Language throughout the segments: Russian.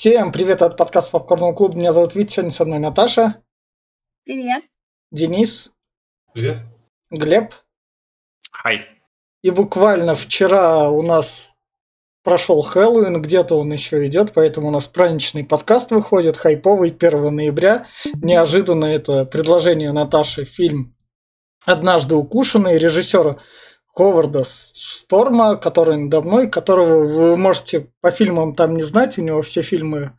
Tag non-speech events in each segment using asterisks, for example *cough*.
Всем привет от подкаста Попкорного клуба. Меня зовут Витя, сегодня со мной Наташа. Привет. Денис. Привет. Глеб. Хай. И буквально вчера у нас прошел Хэллоуин, где-то он еще идет, поэтому у нас праздничный подкаст выходит, хайповый, 1 ноября. Неожиданно это предложение Наташи, фильм «Однажды укушенный» режиссера Ховарда Сторма, который надо мной, которого вы можете по фильмам там не знать, у него все фильмы,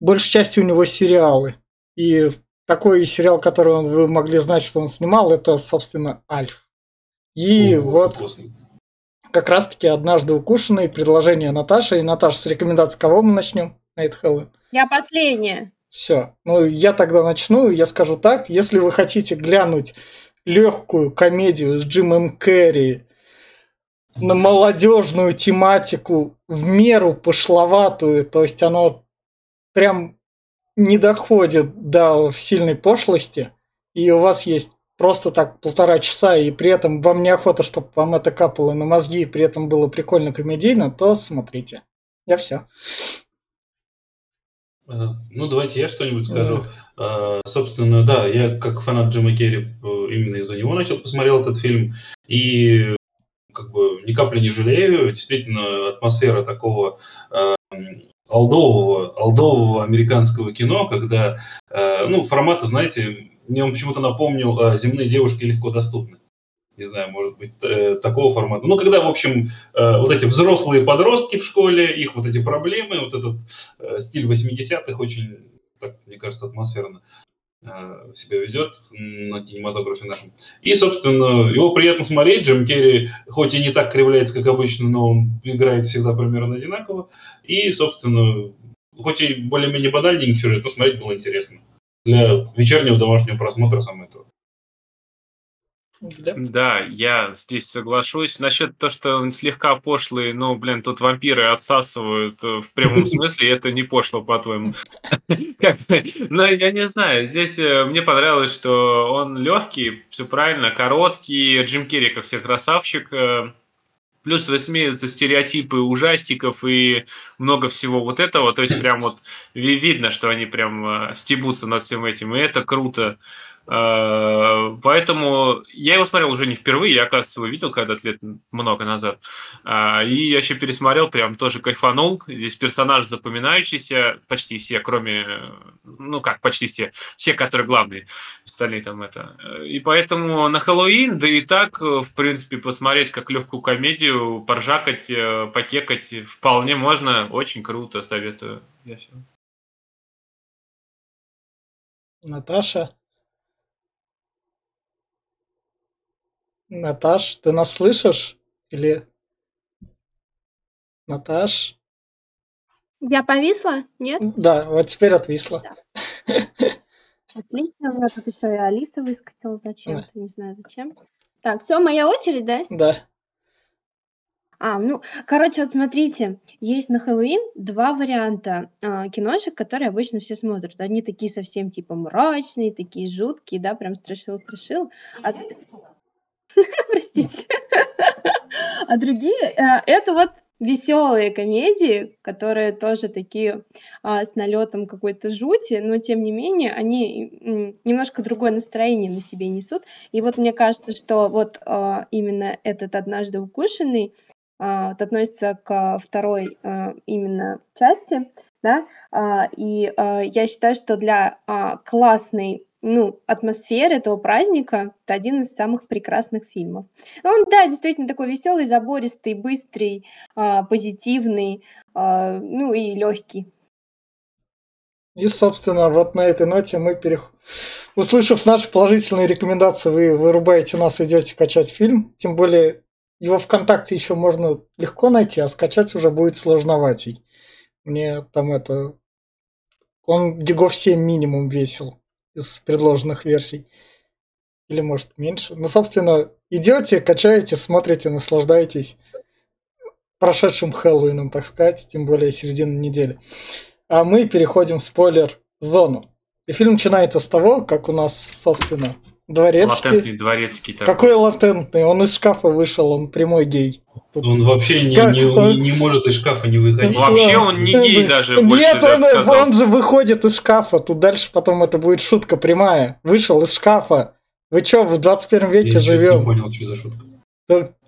большей части у него сериалы. И такой сериал, который вы могли знать, что он снимал, это, собственно, Альф. И О, вот классно. как раз-таки однажды укушенный предложение Наташи. И Наташа, с рекомендацией кого мы начнем на этот Хэллоуин? Я последняя. Все. Ну, я тогда начну. Я скажу так. Если вы хотите глянуть легкую комедию с Джимом Керри на молодежную тематику, в меру пошловатую, то есть оно прям не доходит до сильной пошлости, и у вас есть просто так полтора часа, и при этом вам неохота, чтобы вам это капало на мозги, и при этом было прикольно комедийно, то смотрите. Я все. Э, ну, давайте я что-нибудь скажу. Uh, собственно, да, я как фанат Джима Керри э, именно из-за него начал посмотрел этот фильм. И как бы ни капли не жалею. Действительно, атмосфера такого э, алдового, алдового американского кино, когда, э, ну, формата, знаете, мне он почему-то напомнил э, «Земные девушки легко доступны». Не знаю, может быть, э, такого формата. Ну, когда, в общем, э, вот эти взрослые подростки в школе, их вот эти проблемы, вот этот э, стиль 80-х очень, так, мне кажется, атмосферно Э, себя ведет на кинематографе нашем. И, собственно, его приятно смотреть. Джим Керри, хоть и не так кривляется, как обычно, но он играет всегда примерно одинаково. И, собственно, хоть и более-менее банальненький сюжет, но смотреть было интересно. Для вечернего домашнего просмотра самое то. Да? да, я здесь соглашусь. Насчет того, что он слегка пошлый, ну, блин, тут вампиры отсасывают э, в прямом *laughs* смысле, это не пошло, по-твоему. *laughs* Ну, я не знаю, здесь э, мне понравилось, что он легкий, все правильно, короткий, Джим Керри, как все красавчик, э, плюс высмеиваются стереотипы ужастиков и много всего вот этого, то есть прям вот видно, что они прям стебутся над всем этим, и это круто. Э, поэтому я его смотрел уже не впервые, я, оказывается, его видел когда-то лет много назад. А, и я еще пересмотрел, прям тоже кайфанул. Здесь персонаж запоминающийся, почти все, кроме, ну как, почти все, все, которые главные, остальные там это. И поэтому на Хэллоуин, да и так, в принципе, посмотреть как легкую комедию, поржакать, э, покекать вполне можно, очень круто, советую. Я все. Наташа? Наташ, ты нас слышишь? Или... Наташ? Я повисла? Нет? Да, вот теперь отвисла. Да. Отлично, у меня тут еще и Алиса выскочила зачем-то, не знаю зачем. Так, все, моя очередь, да? Да. А, ну, короче, вот смотрите, есть на Хэллоуин два варианта а, киношек, которые обычно все смотрят. Они такие совсем типа мрачные, такие жуткие, да, прям страшил-страшил. А... *laughs* Простите. А другие э, это вот веселые комедии, которые тоже такие а, с налетом какой-то жути, но тем не менее они немножко другое настроение на себе несут. И вот мне кажется, что вот а, именно этот однажды укушенный а, вот относится к второй а, именно части, да, а, и а, я считаю, что для а, классной ну, атмосфера этого праздника это один из самых прекрасных фильмов. Он, да, действительно такой веселый, забористый, быстрый, а, позитивный, а, ну и легкий. И, собственно, вот на этой ноте мы перех... Услышав наши положительные рекомендации, вы вырубаете нас, идете качать фильм. Тем более, его ВКонтакте еще можно легко найти, а скачать уже будет сложноватей. Мне там это... Он гигов 7 минимум весил из предложенных версий. Или может меньше. Ну, собственно, идете, качаете, смотрите, наслаждаетесь прошедшим Хэллоуином, так сказать, тем более середина недели. А мы переходим в спойлер-зону. И фильм начинается с того, как у нас, собственно, Дворецкий. Латентный дворецкий. Такой. Какой латентный? Он из шкафа вышел, он прямой гей. Тут... Он вообще не, как, не, он... не может из шкафа не выходить. Вообще он не гей даже. Нет, он, он же выходит из шкафа. Тут дальше потом это будет шутка прямая. Вышел из шкафа. Вы что, в 21 веке Я живем? Я понял, что за шутка.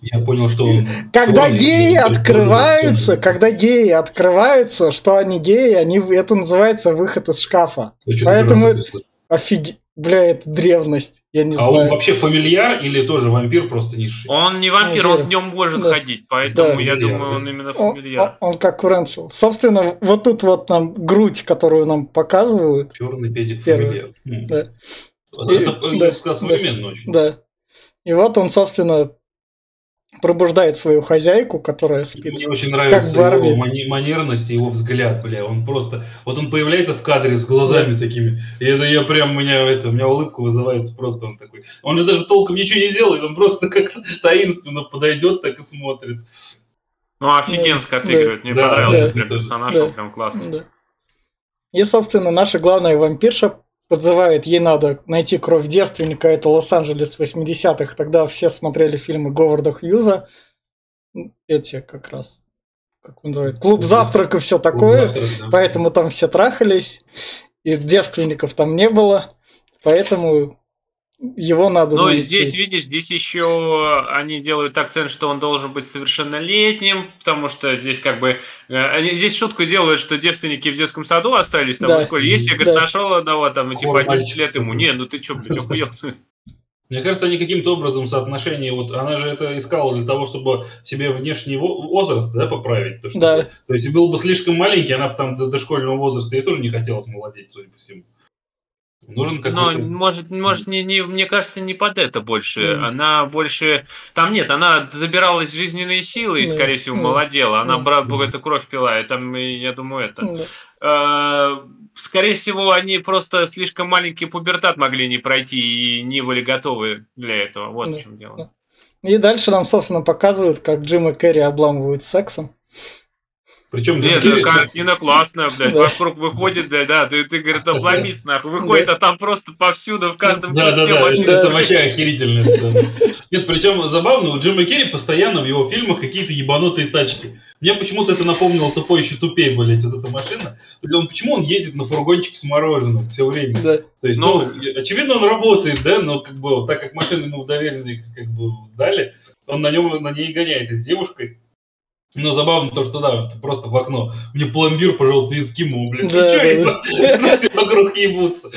Я понял, что он... Когда геи открываются, когда геи открываются, что они геи, они это называется выход из шкафа. Поэтому офигеть. Бля, это древность, я не а знаю. А он вообще фамильяр или тоже вампир просто низший? Он не вампир, он в нем может да. ходить, поэтому да. я думаю, он именно фамильяр. Он, он, он как Рэншел. Собственно, вот тут вот нам грудь, которую нам показывают. Черный педик фамильяр. Да. Это, это, да, да, современно да, очень. Да. И вот он, собственно, пробуждает свою хозяйку, которая спит. Мне очень нравится как его мани- манерность и его взгляд, бля. Он просто... Вот он появляется в кадре с глазами да. такими. И это я прям... Меня, это, у меня улыбка вызывается просто. Он такой... Он же даже толком ничего не делает. Он просто *laughs* как-то таинственно подойдет, так и смотрит. Ну, офигенско да. отыгрывает. Мне да, понравился да, прям персонаж. Да, он прям классный. Да. И, собственно, наша главная вампирша подзывает, ей надо найти кровь девственника, это Лос-Анджелес 80-х, тогда все смотрели фильмы Говарда Хьюза, эти как раз, как он называется, клуб завтрак и все такое, завтрак, да. поэтому там все трахались, и девственников там не было, поэтому его надо Ну, здесь, видишь, здесь еще они делают акцент, что он должен быть совершеннолетним, потому что здесь как бы... Э, они здесь шутку делают, что девственники в детском саду остались там да. в школе. Если, говорит, да. нашел одного, там, и типа 11 лет ему, не, ну ты что, блядь, охуел? *laughs* Мне кажется, они каким-то образом соотношение, вот она же это искала для того, чтобы себе внешний возраст да, поправить. То, что, да. то есть, был бы слишком маленький, она бы там до, до школьного возраста, ей тоже не хотелось молодеть, судя по всему. Нужен Но может, может не, не, мне кажется, не под это больше. Mm. Она больше, там нет, она забиралась жизненные силы и, mm. скорее всего, mm. молодела. Она mm. брат Бога эту кровь пила, и там, я думаю, это. Mm. Скорее всего, они просто слишком маленький пубертат могли не пройти и не были готовы для этого. Вот mm. в чем дело. И дальше нам, собственно, показывают, как Джим и Кэрри обламывают сексом. Причем Нет, да, картина классная, блядь, да. вокруг выходит, блядь, да, ты, ты говорит, обломись, нахуй, выходит, да. а там просто повсюду, в каждом да, да, да, машин. Это вообще охерительно. Нет, причем забавно, у Джима Керри постоянно в его фильмах какие-то ебанутые тачки. Мне почему-то это напомнило тупой еще тупее, блядь, вот эта машина. Он, почему он едет на фургончике с мороженым все время? Да. То есть, ну, ну, очевидно, он работает, да, но как бы, так как машину ему в доверенность как бы дали, он на нем, на ней гоняет с девушкой. Но забавно то, что да, просто в окно. Мне пломбир, пожалуйста, эскимо, блин. Да, да, да. Ну, *laughs* все вокруг ебутся.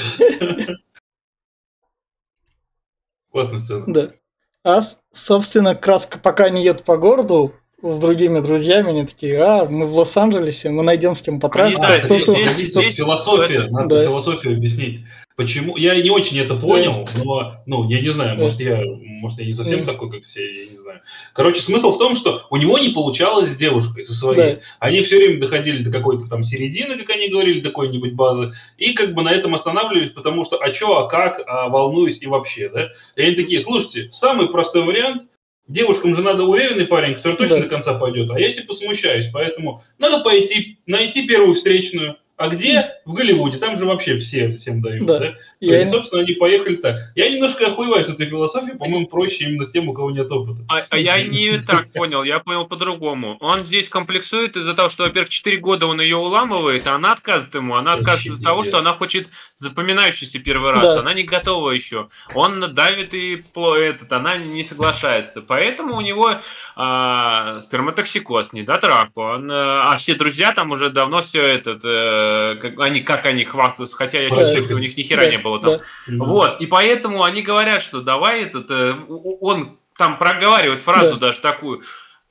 Классная сцена. Да. А, собственно, краска, пока они едут по городу, с другими друзьями, они такие, а, мы в Лос-Анджелесе, мы найдем с кем потрахаться. Да, здесь, здесь, здесь философия, надо да. философию объяснить. Почему? Я не очень это понял, но, ну, я не знаю, может, я, может, я не совсем такой, как все, я не знаю. Короче, смысл в том, что у него не получалось с девушкой, со своей. Да. Они все время доходили до какой-то там середины, как они говорили, до какой-нибудь базы, и как бы на этом останавливались, потому что, а что, а как, а волнуюсь и вообще, да? И они такие, слушайте, самый простой вариант, Девушкам же надо уверенный парень, который точно да. до конца пойдет, а я типа смущаюсь, поэтому надо пойти, найти первую встречную, а где? В Голливуде. Там же вообще все всем дают. Да. да? То я... есть, собственно, они поехали так. Я немножко охуеваю с этой философией. По-моему, проще именно с тем, у кого нет опыта. А, а я не *laughs* так понял. Я понял по-другому. Он здесь комплексует из-за того, что, во-первых, 4 года он ее уламывает, а она отказывает ему. Она отказывается из-за того, что она хочет запоминающийся первый раз. Да. Она не готова еще. Он давит и этот, она не соглашается. Поэтому у него а, сперматоксикоз, недотравку. Он, а все друзья там уже давно все этот... Э, как они, как они хвастаются, хотя я чувствую, что у них ни хера не было там. Вот, и поэтому они говорят, что давай этот, э, он там проговаривает фразу даже такую,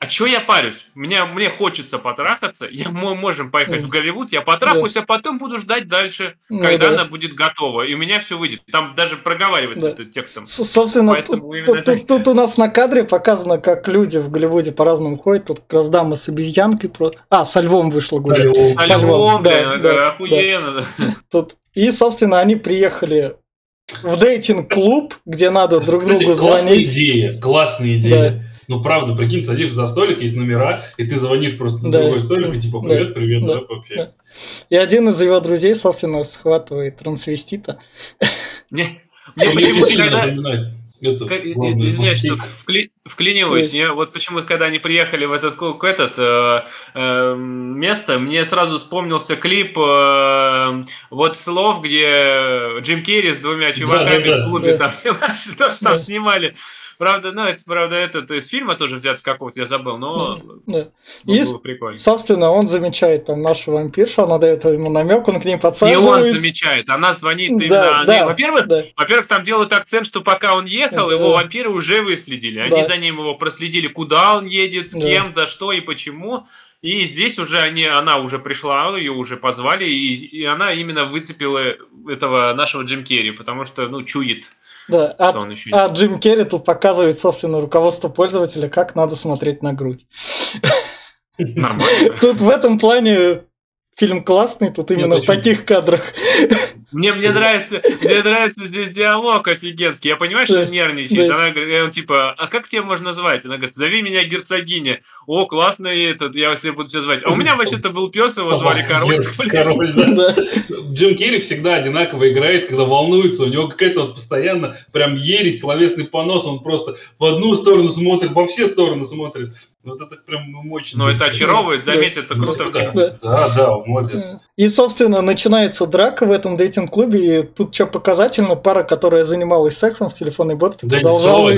а чё я парюсь? Меня, мне хочется потрахаться, я, мы можем поехать mm. в Голливуд, я потрахаюсь, да. а потом буду ждать дальше, ну, когда да. она будет готова, и у меня все выйдет. Там даже проговаривается да. это текстом. Собственно, тут, тут, тут, тут у нас на кадре показано, как люди в Голливуде по-разному ходят. Тут как раз дама с обезьянкой. Про... А, со львом вышло гулять. Со, со львом, да, да, охуенно. Да. Тут... И, собственно, они приехали в дейтинг-клуб, где надо друг Кстати, другу звонить. Классная идея, классная идея. Да. Ну, правда, прикинь, садишься за столик, есть номера, и ты звонишь просто на да, другой столик, и типа, привет, да, привет, да, да пообщаемся. Да. И один из его друзей, собственно, схватывает трансвестита. Не, Мне почему-то, когда... Это, Извиняюсь, что вкли, вклиниваюсь. Я, вот почему-то, когда они приехали в этот, в этот э, э, место, мне сразу вспомнился клип э, вот слов, где Джим Керри с двумя чуваками да, да, в клубе да. там, *laughs* что там снимали. Правда, ну, это, правда, это из фильма тоже взят с какого-то, я забыл, но да. И, было прикольно. собственно, он замечает там нашу вампиршу, она дает ему намек, он к ней подсаживается. И он замечает, она звонит именно... Да, да, во-первых, да. во-первых, там делают акцент, что пока он ехал, да. его вампиры уже выследили. Они да. за ним его проследили, куда он едет, с да. кем, за что и почему. И здесь уже они, она уже пришла, ее уже позвали, и, и она именно выцепила этого нашего Джим Керри, потому что, ну, чует да, а, а Джим Керри тут показывает, собственно, руководство пользователя, как надо смотреть на грудь. Нормально. Тут в этом плане фильм классный, тут именно Нет, в таких кадрах. Мне, мне нравится, мне нравится здесь диалог офигенский. Я понимаю, что он нервничает. Она говорит, он типа, а как тебя можно звать? Она говорит, зови меня герцогиня. О, классный этот, я все буду тебя звать. А у меня вообще-то был пес, его звали Король. Король, да. Джим Керри всегда одинаково играет, когда волнуется. У него какая-то вот постоянно прям ересь, словесный понос. Он просто в одну сторону смотрит, во все стороны смотрит. Вот это прям мощно. Ну, это очаровывает, заметь, это круто. Да, да, да, молодец. И, собственно, начинается драка в этом дейтинг-клубе, и тут что показательно, пара, которая занималась сексом в телефонной будке, да продолжала,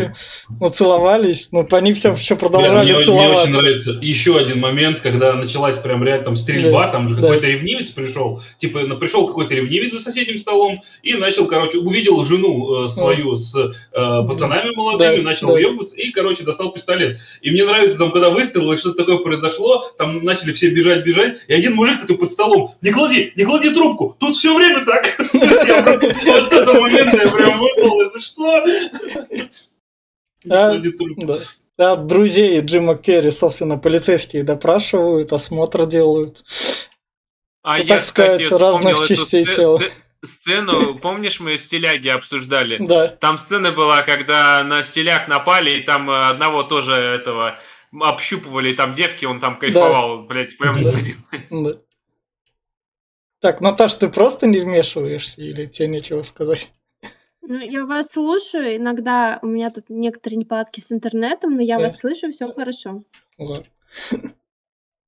ну, целовались, но они все еще продолжали мне, целоваться. Мне очень нравится еще один момент, когда началась прям реально там стрельба, да, там же да. какой-то ревнивец пришел, типа, пришел какой-то ревнивец за соседним столом и начал, короче, увидел жену э, свою с э, пацанами молодыми, да, начал да. уебываться и, короче, достал пистолет. И мне нравится там когда выстрел, и что-то такое произошло, там начали все бежать, бежать, и один мужик такой под столом, не клади, не клади трубку, тут все время так. Вот с этого момента я прям выпал, это что? А, друзей Джима Керри, собственно, полицейские допрашивают, осмотр делают. А я, так сказать, разных частей тела сцену, помнишь, мы стиляги обсуждали? Да. Там сцена была, когда на стиляк напали, и там одного тоже этого общупывали там девки, он там кайфовал, да. блядь, прям да. да. Так, Наташ, ты просто не вмешиваешься или тебе нечего сказать? Ну, я вас слушаю. Иногда у меня тут некоторые неполадки с интернетом, но я да. вас слышу, все хорошо. Ладно.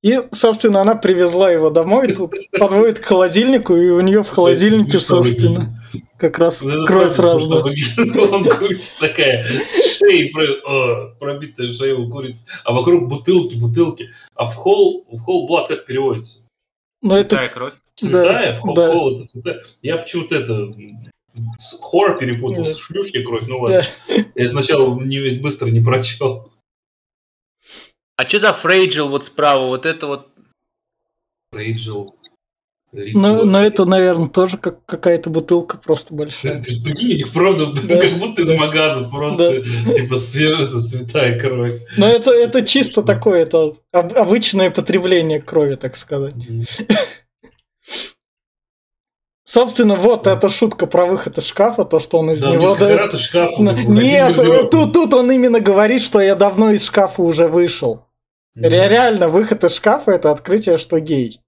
И, собственно, она привезла его домой, тут подводит к холодильнику, и у нее в холодильнике, собственно, как раз ну, кровь разная. Он курица такая, шеей пробитая шея у курицы, а вокруг бутылки, бутылки. А в холл, в холл блад как переводится? Ну, это... кровь. Цветая, в холл, холл это цветая. Я почему-то это хор перепутал, с шлюшки кровь, ну ладно. Я сначала не, быстро не прочел. А что за Фрейджил вот справа? Вот это вот... Фрейджил. Ну, но это, наверное, тоже как какая-то бутылка просто большая. Прикинь, их правда, *laughs* да. как будто из магаза просто, да. типа, свежая, святая кровь. Но это, это чисто такое, это обычное потребление крови, так сказать. Собственно, вот эта шутка про выход из шкафа, то, что он из да, него... Да, шкаф, Нет, тут, тут он именно говорит, что я давно из шкафа уже вышел. Mm. Реально, выход из шкафа это открытие, что гей.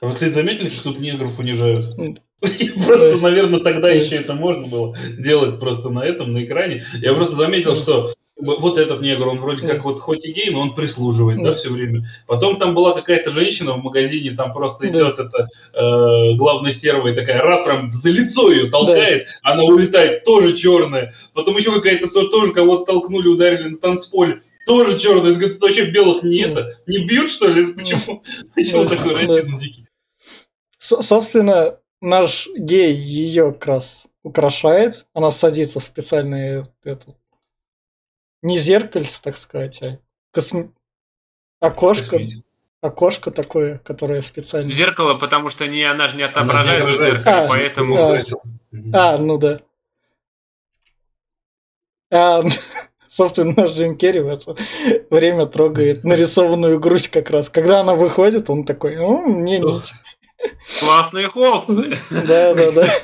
А вы, кстати, заметили, что тут негров унижают? Просто, наверное, тогда еще это можно было делать просто на этом, на экране. Я просто заметил, что вот этот негр, он вроде как вот хоть и гей, но он прислуживает, да, все время. Потом там была какая-то женщина в магазине, там просто идет эта э, главная стерва и такая, рад прям за лицо ее толкает, она улетает, тоже черная. Потом еще какая-то тоже кого-то толкнули, ударили на танцполе тоже черный. Говорит, вообще белых не это. Не бьют, что ли? Почему? *laughs* Почему такой расизм дикий? Собственно, наш гей ее как раз украшает. Она садится в специальное это, не зеркальце, так сказать, а косм... окошко. Окошко такое, которое специально. Зеркало, потому что не, она же не отображает в зеркале, а, поэтому. А, а, ну да. А, *laughs* Собственно, наш Джим Керри в это время трогает нарисованную грудь как раз. Когда она выходит, он такой, ну, мне не... Классные холсты. Да, да, да.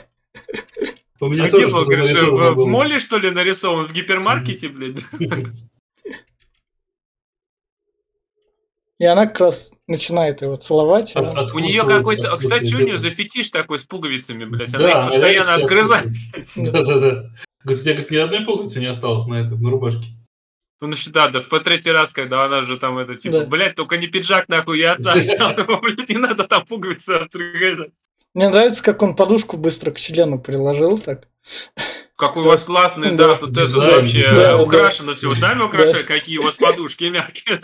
У меня а тоже говорит, в моле, что ли, нарисован? В гипермаркете, блин? *laughs* И она как раз начинает его целовать. От- а- У нее какой-то... Кстати, у нее за фетиш такой с пуговицами, блядь. Да, Она их она постоянно отгрызает. *laughs* Да-да-да. Говорит, у тебя говорит, ни одной пуговицы не осталось на этом, на рубашке. Ну, значит, да, да, в по третий раз, когда она же там это, типа, Да. блядь, только не пиджак, нахуй, я отца *laughs* взял, блядь, не надо там пуговицы отрыгать. Мне нравится, как он подушку быстро к члену приложил так. Какой у вас классный, Да. да, тут это вообще да, да. украшено все. Вы сами украшали, какие у вас подушки мягкие.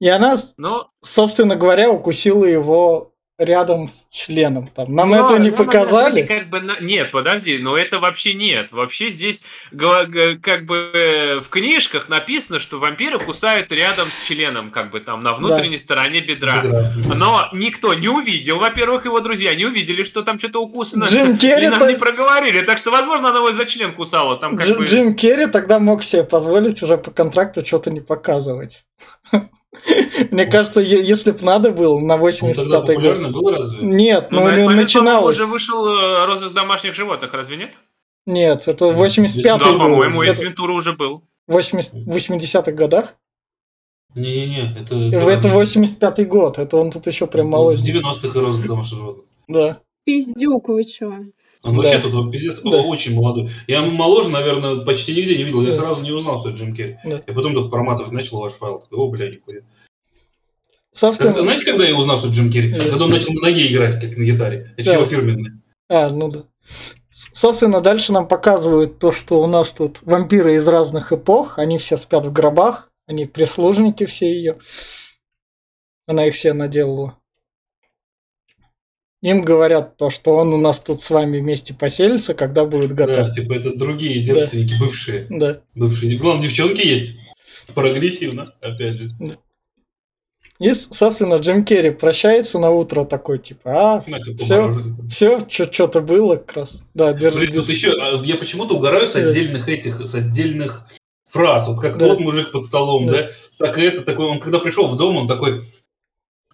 И она, с- Ну, собственно говоря, укусила его рядом с членом. Там. Нам Ну, этого не ну, показали. Как бы, Нет, подожди, но это вообще нет. Вообще здесь как бы э, в книжках написано, что вампиры кусают рядом с членом, как бы там на внутренней стороне бедра. Бедра. Но никто не увидел, во-первых, его друзья не увидели, что там что-то укусано. Джим Керри И нам то- не проговорили, так что, возможно, она его за член кусала. Там как Джим, бы... Джим Керри тогда мог себе позволить уже по контракту что-то не показывать. *laughs* *laughs* Мне кажется, если бы надо было на Он тогда 85-й год. популярный был разве? Нет, Ну, ну, на у этот него момент, по-моему, начиналось. уже вышел э, «Розыск домашних животных», разве нет? Нет, это 85-й Да, по-моему, Это уже был. в 80 80-х годах? Не-не-не, это... Это 85-й год, это он тут еще прям В молодой. 90-х и розыск домашних животных. Да. Пиздюк, вы чё? Он Да. вообще тут пиздец Да. очень молодой. Я моложе, наверное, почти нигде не видел. Я Да. сразу не узнал, что это Джим Керри. Да. Я потом только проматывать начал ваш файл. Такой, о, бля, нихуя. Собственно, Когда- знаете, когда я узнал, что Джим Керри? Да. Когда он начал на ноге играть, как на гитаре. Это Да. его фирменный. А, ну да. Собственно, дальше нам показывают то, что у нас тут вампиры из разных эпох, они все спят в гробах, они прислужники все ее. Она их все наделала. Им говорят то, что он у нас тут с вами вместе поселится, когда будет Да, готов. типа это другие девственники, бывшие. Да. Бывшие. Главное, девчонки есть. Прогрессивно, опять же. И, собственно, Джим Керри прощается на утро такой, типа, а, типа, мороженое. все, что-то было как раз. Да, держи, Блин, тут еще, а, я почему-то угораю с Да. отдельных этих, с отдельных фраз. Вот как Да. тот мужик под столом, Да. да, так и это, такой, он когда пришел в дом, он такой,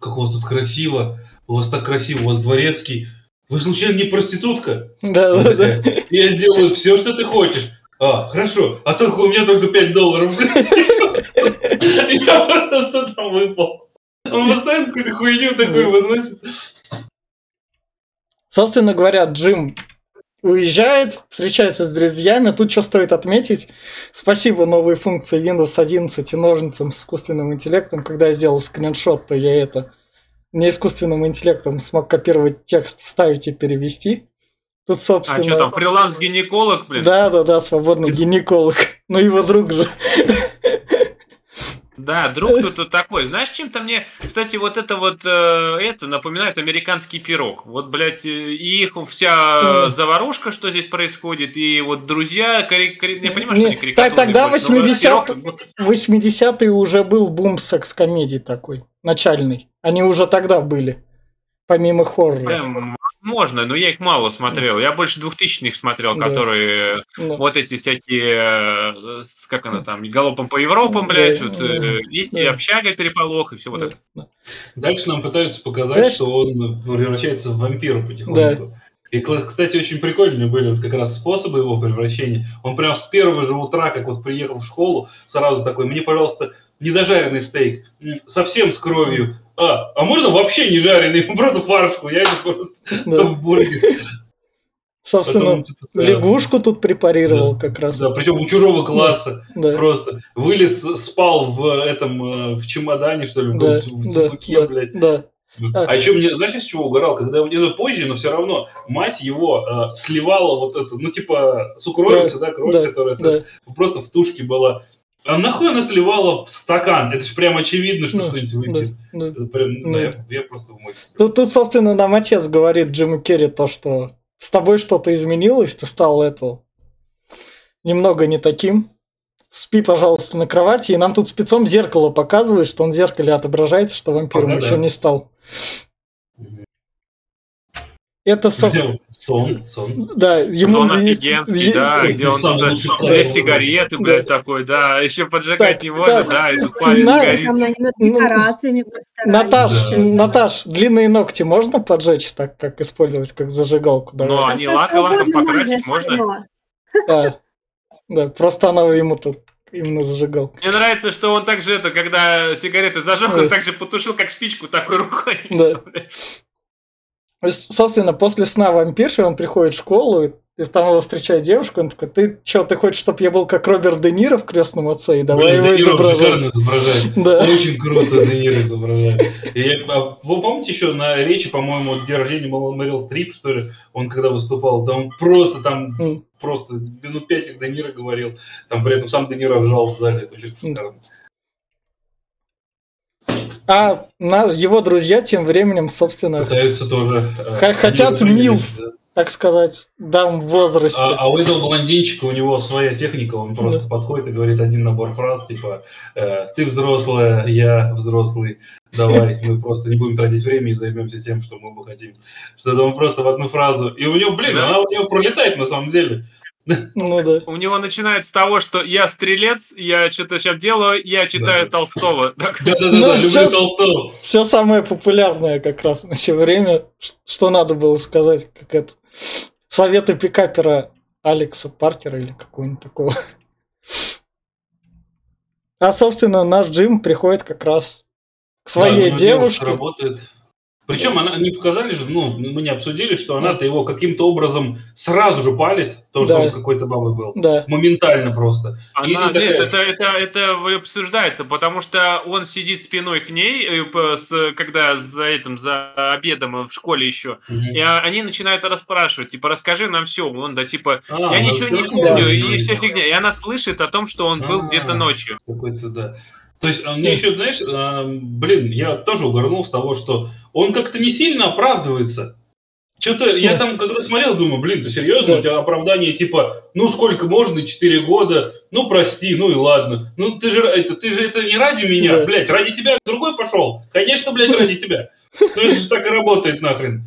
как у вас тут красиво, у вас так красиво, у вас дворецкий. Вы случайно не проститутка? Да, да, да. *laughs* Я сделаю все, что ты хочешь. А, хорошо, а только у меня только 5 долларов. *laughs* Я просто там выпал. Он постоянно какую-то хуйню такую выносит. Собственно говоря, Джим уезжает, встречается с друзьями. Тут что стоит отметить? Спасибо новой функции Windows 11 и ножницам с искусственным интеллектом. Когда я сделал скриншот, то я это не искусственным интеллектом смог копировать текст, вставить и перевести. Тут, А собственно... что там, фриланс-гинеколог, блин? Да, да, да, свободный гинеколог. Ну, его друг же. Да, друг тут такой. Знаешь, чем-то мне, кстати, вот это вот, э, это напоминает американский пирог. Вот, блядь, и их вся заварушка, что здесь происходит, и вот друзья, кари- кари- я понимаю, что они карикатурные тогда больше, но вот 80 пирог как будто- В 80-е уже был бум секс-комедий такой, начальный. Они уже тогда были, помимо хоррора. Да, м, можно, но я их мало смотрел. Я больше двухтысячных смотрел, Да. которые Ну, вот эти всякие, э, с- как она там, галопом по Европам, Да, блядь, вот, да, эти да. общага, переполох и все вот да, это. да. Дальше нам пытаются показать, Знаешь, что он превращается в вампира потихоньку. И, кла- кстати, очень прикольные были вот как раз способы его превращения. Он прям с первого же утра, как вот приехал в школу, сразу такой, мне, пожалуйста, недожаренный стейк, совсем с кровью. А, а можно вообще не жареный, *laughs* просто фаршку, я это просто Да. в бургер. Собственно, Потом, да, лягушку тут препарировал как раз. Да, причем у чужого класса. Да. Просто вылез, спал в этом, э, в чемодане, что ли, Да, в, в да, да, блядь. да. А. А еще мне, знаешь, из чего угорал? Когда это позже, но все равно мать его э, сливала вот это, ну, типа, сукровица, да, кровь, да, которая да. просто в тушке была. А нахуй она сливала в стакан? Это же прям очевидно, что Ну, кто-нибудь да, выпьет. да. Это прям, не знаю, Ну. я, я просто в мой. Тут, тут, собственно, нам отец говорит Джиму Керри то, что с тобой что-то изменилось, ты стал это немного не таким. Спи, пожалуйста, на кровати. И нам тут спецом зеркало показывает, что он в зеркале отображается, что вампиром Ага, еще да. не стал. Это, собственно, Сон, сон. да, ему... Он и- офигенский, е- да, где он лучший две сигареты, блядь, такой, да, еще поджигать Так, не можно, так. да, и тут На- горит. Там Ну, декорациями постарались. Наташ, Да. Наташ, длинные ногти можно поджечь так, как использовать, как зажигалку? Ну, Давай. они Всё, что лаком, лаком угодно покрасить можно. Да, да, просто она ему тут именно зажигал. Мне нравится, что он также это, когда сигареты зажег, он также потушил как спичку такой рукой. Да. *laughs* Собственно, после сна вампирши он приходит в школу, и там его встречает девушка, он такой, ты что, ты хочешь, чтобы я был как Роберт Де Ниро в «Крестном отце», и давай Блин, его изображать. изображает. Да. Очень круто Де Ниро изображает. И, а, вы помните еще на речи, по-моему, день рождения Мэрил Стрип, что ли, он когда выступал, там просто там mm. просто минут пять, как Де Ниро говорил, там при этом сам Де Ниро вжал в зале, это очень шикарно. А на, его друзья тем временем, собственно... Пытаются тоже... Э, хотят Милф. Да так сказать, дам в возрасте. А, а у этого блондинчика, у него своя техника, он просто да. подходит и говорит один набор фраз, типа, э, ты взрослая, я взрослый, давай, *laughs* мы просто не будем тратить время и займемся тем, что мы бы хотим. Что-то он просто в одну фразу. И у него, блин, она у него пролетает на самом деле. Ну да. *laughs* У него начинается с того, что я стрелец, я что-то сейчас делаю, я читаю да. Толстого. *laughs* Да-да-да, ну, люблю Толстого. Все самое популярное как раз на все время, что надо было сказать, как это. Советы пикапера Алекса Паркера или какого-нибудь такого. А, собственно, наш Джим приходит как раз к своей да, девушке. работает причем она не показали же, ну, мы не обсудили, что она-то его каким-то образом сразу же палит, то, что да. он с какой-то бабой был. Да. Моментально просто. Она, нет, такая... это, это, это обсуждается, потому что он сидит спиной к ней, э, когда за этим, за обедом в школе еще, угу. и они начинают расспрашивать, типа, расскажи нам все. Он, да, типа, а, я ничего не помню, да, и вся фигня. И она слышит о том, что он был где-то ночью. Какой-то, да. То есть, а, мне еще, знаешь, а, блин, я тоже угорнул с того, что он как-то не сильно оправдывается. Что-то я там, когда смотрел, думаю, блин, ты серьезно? У тебя оправдание типа, ну сколько можно, 4 года, ну прости, ну и ладно. Ну ты же это, ты же это не ради меня, да. блядь, ради тебя другой пошел. Конечно, блядь, ради тебя. Это же так и работает нахрен.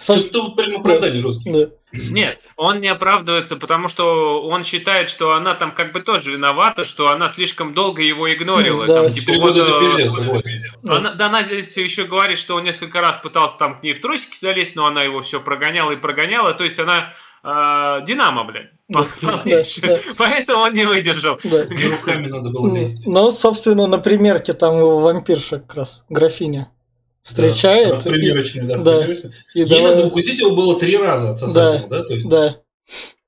Что-то прям оправдание жесткие. Да. Нет, он не оправдывается, потому что он считает, что она там как бы тоже виновата, что она слишком долго его игнорила. Да, там, типа, вот, пиздец, вот. Она, да, она здесь еще говорит, что он несколько раз пытался там к ней в трусики залезть, но она его все прогоняла и прогоняла. То есть она э, Динамо, блядь. Да, да, *laughs* Поэтому он не выдержал. Да. И руками надо было лезть. Ну, собственно, на примерке там его вампирша как раз, графиня встречает. Да, примерочный, да. да. И Ей давай... надо укусить его было три раза отсосать да, да? То есть, да.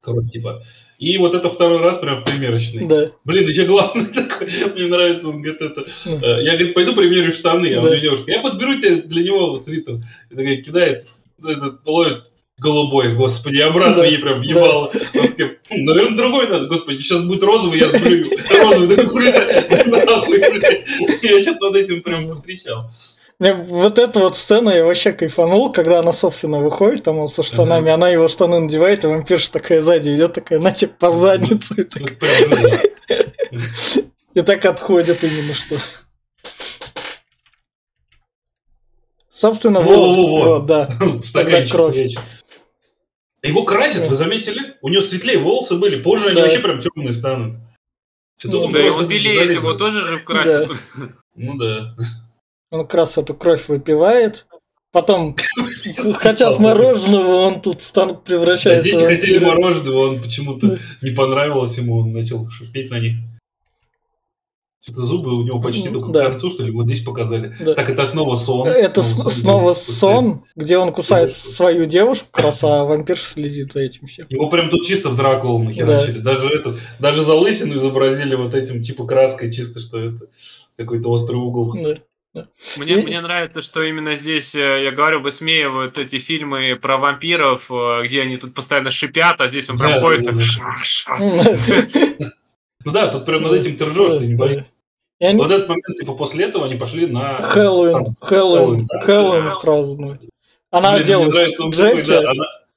Короче, типа. И вот это второй раз прям в примерочный. Да. Блин, еще главное *laughs* такой, мне нравится, он говорит, это, э, я, говорит, пойду примерю штаны, а да. у меня девушка, я подберу тебе для него свитер. И такая кидает, этот, ловит голубой, господи, обратно да, ей прям въебало. Да. Он такой, «Хм, наверное, другой надо, господи, сейчас будет розовый, я сблюю. *laughs* Розовый, такой, *laughs* Я что-то над этим прям Вот эта вот сцена, я вообще кайфанул, когда она, собственно, выходит, там он со штанами, она его штаны надевает, и вампирша такая сзади идет, такая, на тебе по заднице. И так отходит именно что. Собственно, вот, вот, да. Тогда кровь. Его красят, вы заметили? У него светлее волосы были, позже они вообще прям темные станут. Ну, да, и он белеет, его тоже же красят. Ну да. Он как раз эту кровь выпивает. Потом *laughs* хотят мороженого, он тут стан превращается Дети хотели мороженого, он почему-то не понравилось ему, он начал шипеть на них. Что-то зубы у него почти только да. к концу, что ли, вот здесь показали. Да. Так это снова сон. Это снова, снова сон, сон, где он кусает да. свою девушку, как раз, а вампир следит за этим всем. Его прям тут чисто в Дракулу нахерачили. Да. Даже, это, даже залысину изобразили вот этим типа краской, чисто что это какой-то острый угол. Да. Мне, и... мне нравится, что именно здесь, э, я говорю, высмеивают эти фильмы про вампиров, э, где они тут постоянно шипят, а здесь он прям ходит так... Ну да, тут прям над этим ты ржешь, ты не боишься. Вот этот момент, типа, после этого они пошли на... Хэллоуин, Хэллоуин, Хэллоуин праздновать. Она делает Джеки.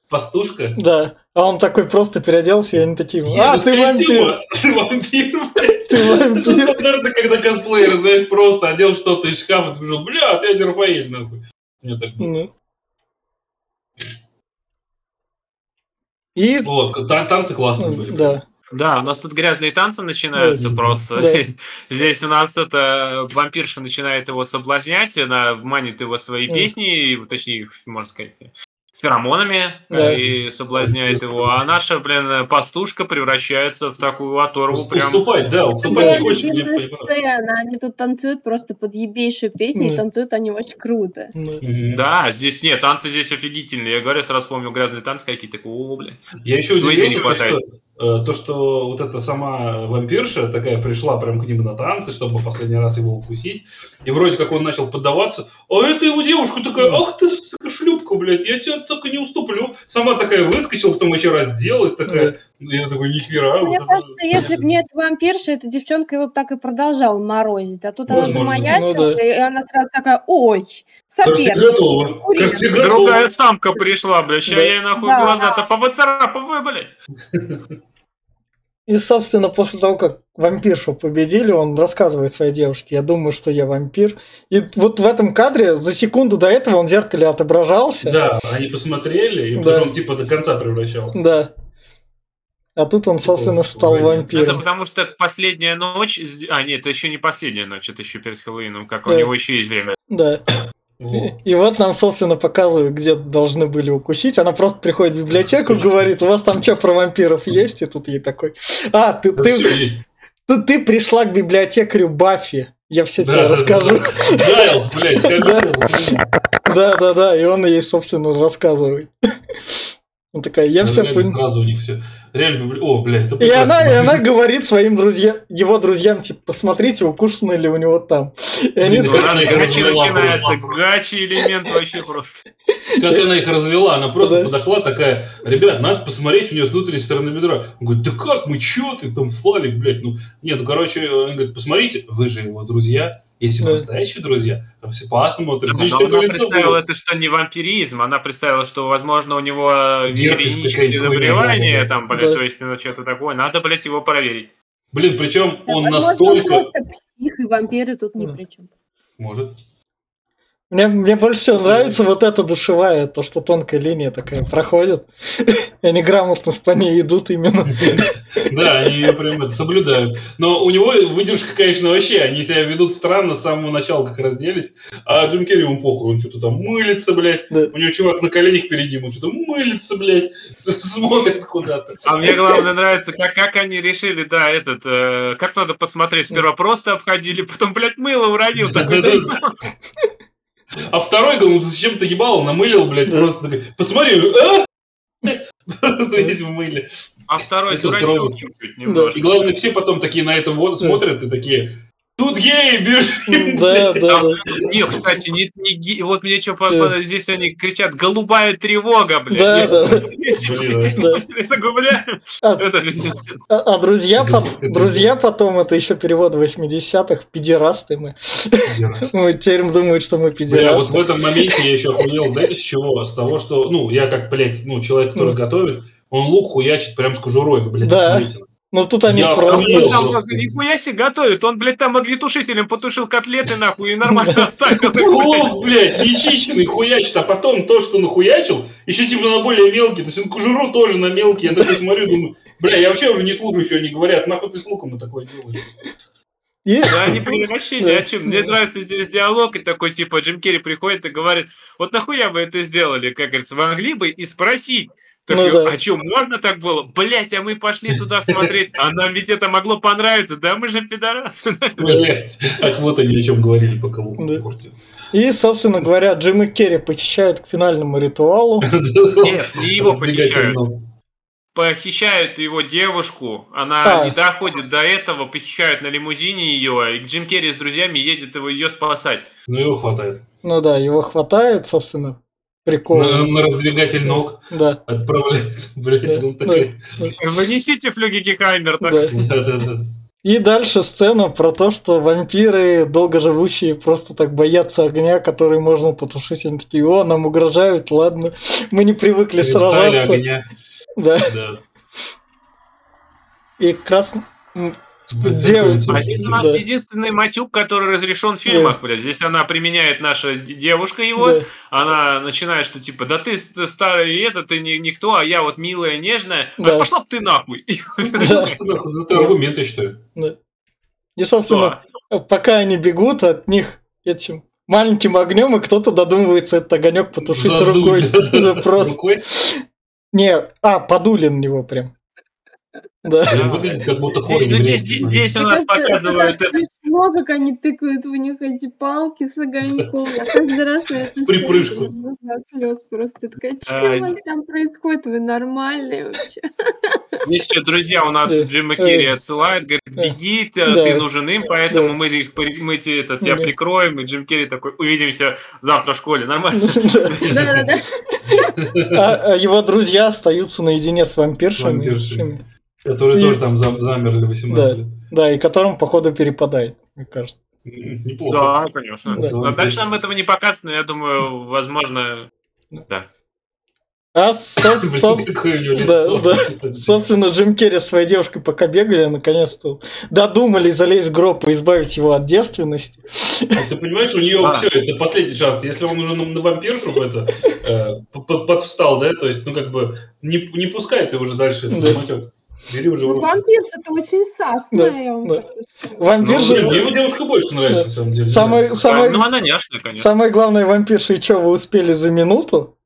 Пастушка? Да. А он такой просто переоделся, и они такие, а, *laughs* ты вампир! Ты вампир, Ты вампир! Наверное, когда косплеер, знаешь, просто одел что-то из шкафа, ты говорил, бля, ты Азерфаэль, нахуй. Мне так было. И... Вот, танцы классные были. Да. Да, у нас тут грязные танцы начинаются да, просто. Да. Здесь у нас это вампирша начинает его соблазнять, она манит его свои песни, точнее, можно сказать, феромонами да. и соблазняет его, а наша, блин, пастушка превращается в такую оторву прям. Уступать, да, уступать не хочет. Сцена. Они тут танцуют просто под ебейшую песню, и танцуют они очень круто. Да, здесь нет, танцы здесь офигительные. Я говорю, сразу вспомнил грязные танцы какие-то, о, бля. Я еще удивился, не хватает. Что Э, то, что вот эта сама вампирша такая пришла прям к ним на танцы, чтобы последний раз его укусить, и вроде как он начал поддаваться, а это его девушка такая, ах ты, шлюпка, блядь, я тебе только не уступлю. Сама такая выскочила, потом еще раз сделалась, такая, я такой, нихера. Мне вот кажется, это... если бы не эта вампирша, эта девчонка его так и продолжала морозить, а тут она замаячила, ну, да. и она сразу такая, ой, Кажется, Другая самка пришла, блядь. Сейчас я ей нахуй да. глаза-то повыцарапываю, блядь. *laughs* И, собственно, после того, как вампиршу победили, он рассказывает своей девушке, я думаю, что я вампир. И вот в этом кадре за секунду до этого он в зеркале отображался. Да, они посмотрели, и да. он типа до конца превращался. Да. А тут он, собственно, стал вампиром. Это потому что последняя ночь... А, нет, это еще не последняя ночь, это еще перед Хэллоуином, как да. у него еще есть время. Да. И вот нам, собственно, показывают, где должны были укусить. Она просто приходит в библиотеку, говорит, у вас там что про вампиров есть? И тут ей такой, а, ты, ты, ты, ты пришла к библиотекарю Баффи. Я все да, тебе да, расскажу. Дайлс, блядь, Да, да, да, и он ей, собственно, рассказывает. Он такая, я все понял. Сразу у них все. Реально, о, бля, это и она, и она говорит своим друзьям, его друзьям, типа, посмотрите, укушено ли у него там. И они... Гачи начинается, гачи элемент вообще просто. Как она их развела, она просто подошла такая, ребят, надо посмотреть у нее с внутренней стороны бедра. Он говорит, да как мы, чё ты там, Славик, блядь, ну, нет, ну, короче, он говорит, посмотрите, вы же его друзья, если да. настоящие друзья, то все посмотрят. Но она представила это, что не вампиризм, она представила, что, возможно, у него венеринические заболевания, там, блядь, да. то есть, ну, что-то такое, надо, блядь, его проверить. Блин, причем да, он настолько... Просто псих и вампиры тут ни при чем. Может. Мне, мне больше всего нравится вот эта душевая, то, что тонкая линия такая проходит. *laughs* И они грамотно по ней идут именно. *laughs* Да, они ее прям соблюдают. Но у него выдержка, конечно, вообще. Они себя ведут странно с самого начала, как разделись. А Джим Керри ему похуй, он что-то там мылится, блядь. У него чувак на коленях перед ним, он что-то мылится, блядь. *laughs* Смотрит куда-то. А мне главное нравится, как, как они решили, да, этот, э, как надо посмотреть. Сперва просто обходили, потом, блядь, мыло уронил. Такой, а второй, говорит, ну зачем ты ебало намылил, блядь, просто такой, посмотри, а? *laughs* Просто весь в мыле. А второй дурачок чуть-чуть немножко. И главное, все потом такие на это вот смотрят и такие, Тут геи бежим. Да, да, да. Не, кстати, не, не ге... вот мне что, да. здесь они кричат, голубая тревога, блядь. Да, да. А, а, а друзья, друзья потом, это еще перевод 80-х, педерасты мы. Мы теперь думают, что мы педерасты. вот в этом моменте я еще охуел, знаете, с чего? С того, что, ну, я как, блядь, ну, человек, который готовит, он лук хуячит прям с кожурой, блядь, да. Ну тут они я просто... Он там, нихуя себе готовит, он, блядь, там огнетушителем потушил котлеты, нахуй, и нормально *laughs* оставил. Ох, блядь, нечищенный хуячит, а потом то, что нахуячил, еще типа на более мелкий, то есть он кожуру тоже на мелкий, я такой смотрю, думаю, бля, я вообще уже не слушаю, что они говорят, нахуй ты с луком на такое делаешь. Yeah. Да, вообще ни о чем. Мне нравится здесь диалог, и такой, типа, Джим Керри приходит и говорит, вот нахуя вы это сделали, как говорится, могли бы и спросить, так, ну, да. а что, можно так было? Блять, а мы пошли туда смотреть, а нам ведь это могло понравиться, да мы же пидорасы. Блять, так вот они о чем говорили по Колумбу. Да. И, собственно говоря, Джим и Керри похищают к финальному ритуалу. *laughs* Нет, не его похищают. Похищают его девушку, она а. не доходит до этого, похищают на лимузине ее, и Джим Керри с друзьями едет его ее спасать. Ну его хватает. Ну да, его хватает, собственно, Прикол. На, на раздвигатель ног да. отправляется. Блядь, да, такой... да. Вынесите флюги Гекаймер. Да. Да, да, да. И дальше сцена про то, что вампиры, долгоживущие, просто так боятся огня, который можно потушить. Они такие, о, нам угрожают, ладно, мы не привыкли сражаться. Огня. Да. да. И крас... Девушка. А здесь у нас да. единственный матюк, который разрешен в фильмах, да. блядь. Здесь она применяет наша девушка его, да. она начинает, что типа, да ты старый это, ты не, никто, а я вот милая, нежная, да. а пошла бы ты нахуй. Да. Это аргумент, я считаю. Да. И, собственно, пока они бегут от них этим маленьким огнем, и кто-то додумывается этот огонек потушить рукой. Просто. Не, а, подули на него прям. Да. Выглядит, как будто Здесь- ну, не здесь, греется. здесь у нас это показывают... так смешно, как они тыкают в них эти палки с огоньком. Я каждый раз на это Припрыжку. слез просто. Такая, что у вас там происходит? Вы нормальные вообще? Здесь еще друзья у нас Да. Джима Э. Керри отсылают, говорит, Да. беги, ты, Да. ты нужен им, поэтому Да. мы, это, тебя Да. прикроем, и Джим Керри такой, увидимся завтра в школе, нормально? Да-да-да. А а его друзья остаются наедине с вампиршами. Которые И- тоже там зам- замерли 18 лет. Да, и которым, походу, перепадает, мне кажется. Неплохо. Да, конечно. Да. Но дальше нам этого не показано, я думаю, возможно, да. А, соб- *laughs* соб- да, лицо. да. собственно, Джим Керри с своей девушкой пока бегали, наконец-то додумали залезть в гроб и избавить его от девственности. Ты понимаешь, у нее А. все, это последний шанс. Если он уже на, на вампиршу это, э, подвстал, да, то есть, ну, как бы, не, не пускай ты уже дальше этот Да. самотек. Бери уже в Ну, руки. Вампир это очень сасная, Да, да. Вампир Ну, же... мне его девушка больше нравится, Да. на самом деле. Самый, Да. самый, Ну, она няшная, конечно. самое главное, вампирша, и что, вы успели за минуту?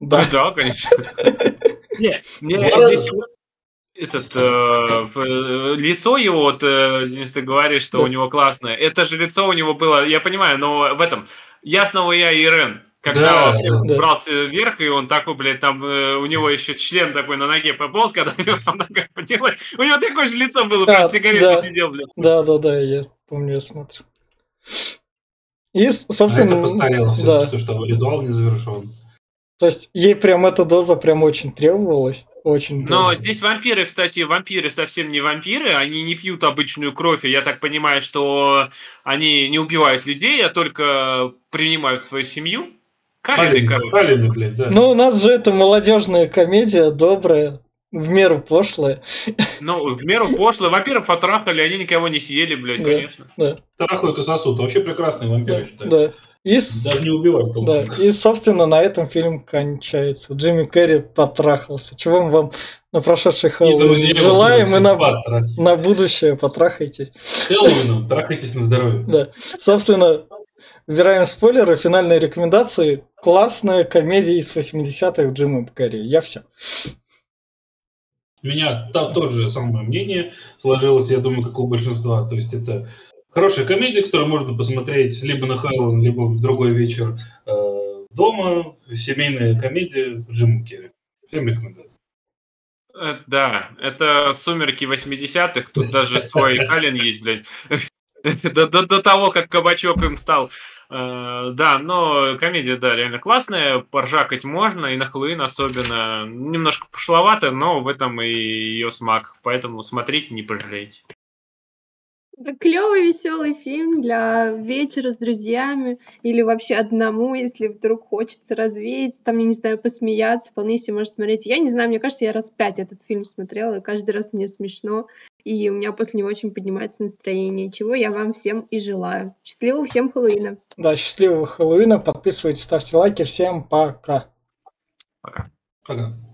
Да, Да. да, конечно. *laughs* Не, мне здесь этот э, э, лицо его, вот, э, Денис, ты говоришь, что Да. у него классное. Это же лицо у него было, я понимаю, но в этом ясного я и Ирен. Когда Да, он да. брался вверх, и он такой, блядь, там э, у него еще член такой на ноге пополз, когда *laughs* у него там нога поднялась. У него такое же лицо было, Да, прям сигарету да. сидел, блядь. Да, да, да, я помню, я смотрю. И, с- А собственно, это постарело все, да. то, что ритуал не завершен. То есть ей прям эта доза прям очень требовалась. Очень. Но здесь вампиры, кстати, вампиры совсем не вампиры, они не пьют обычную кровь, и я так понимаю, что они не убивают людей, а только принимают свою семью. Калины, короче. калины, блядь, да. Ну, у нас же это молодежная комедия, добрая, в меру пошлая. Ну, в меру пошло. Вампиров отрахали, они никого не съели, блядь, Да. конечно. Да, Тарахают и сосут. Вообще прекрасный вампир, я да, считаю. да. И, с- Даже не убивают да, и, собственно, на этом фильм кончается. Джимми Керри потрахался. Чего мы вам на прошедший Хэллоуин желаем, и на, на будущее потрахайтесь. Хэллоуином трахайтесь на здоровье. Да. Собственно, убираем спойлеры, финальные рекомендации. Классная комедия из 80-х Джима Керри. Я все. У меня та, тоже самое мнение сложилось, я думаю, как у большинства. То есть это хорошая комедия, которую можно посмотреть либо на Хэллоуин, либо в другой вечер э, дома. Семейная комедия Джима Керри. Всем рекомендую. Э, Да, это «Сумерки 80-х», тут даже свой *laughs* Калин есть, блядь. *laughs* До, до, до того, как кабачок им стал. Э, да, но комедия, да, реально классная, поржакать можно, и на Хэллоуин особенно. Немножко пошловато, но в этом и ее смак. Поэтому смотрите, не пожалеете. Клевый, веселый фильм для вечера с друзьями или вообще одному, если вдруг хочется развеяться, там, я не знаю, посмеяться, вполне себе может смотреть. Я не знаю, мне кажется, я раз пять этот фильм смотрела, и каждый раз мне смешно, и у меня после него очень поднимается настроение, чего я вам всем и желаю. Счастливого всем Хэллоуина! Да, счастливого Хэллоуина. Подписывайтесь, ставьте лайки. Всем пока. Пока. Пока.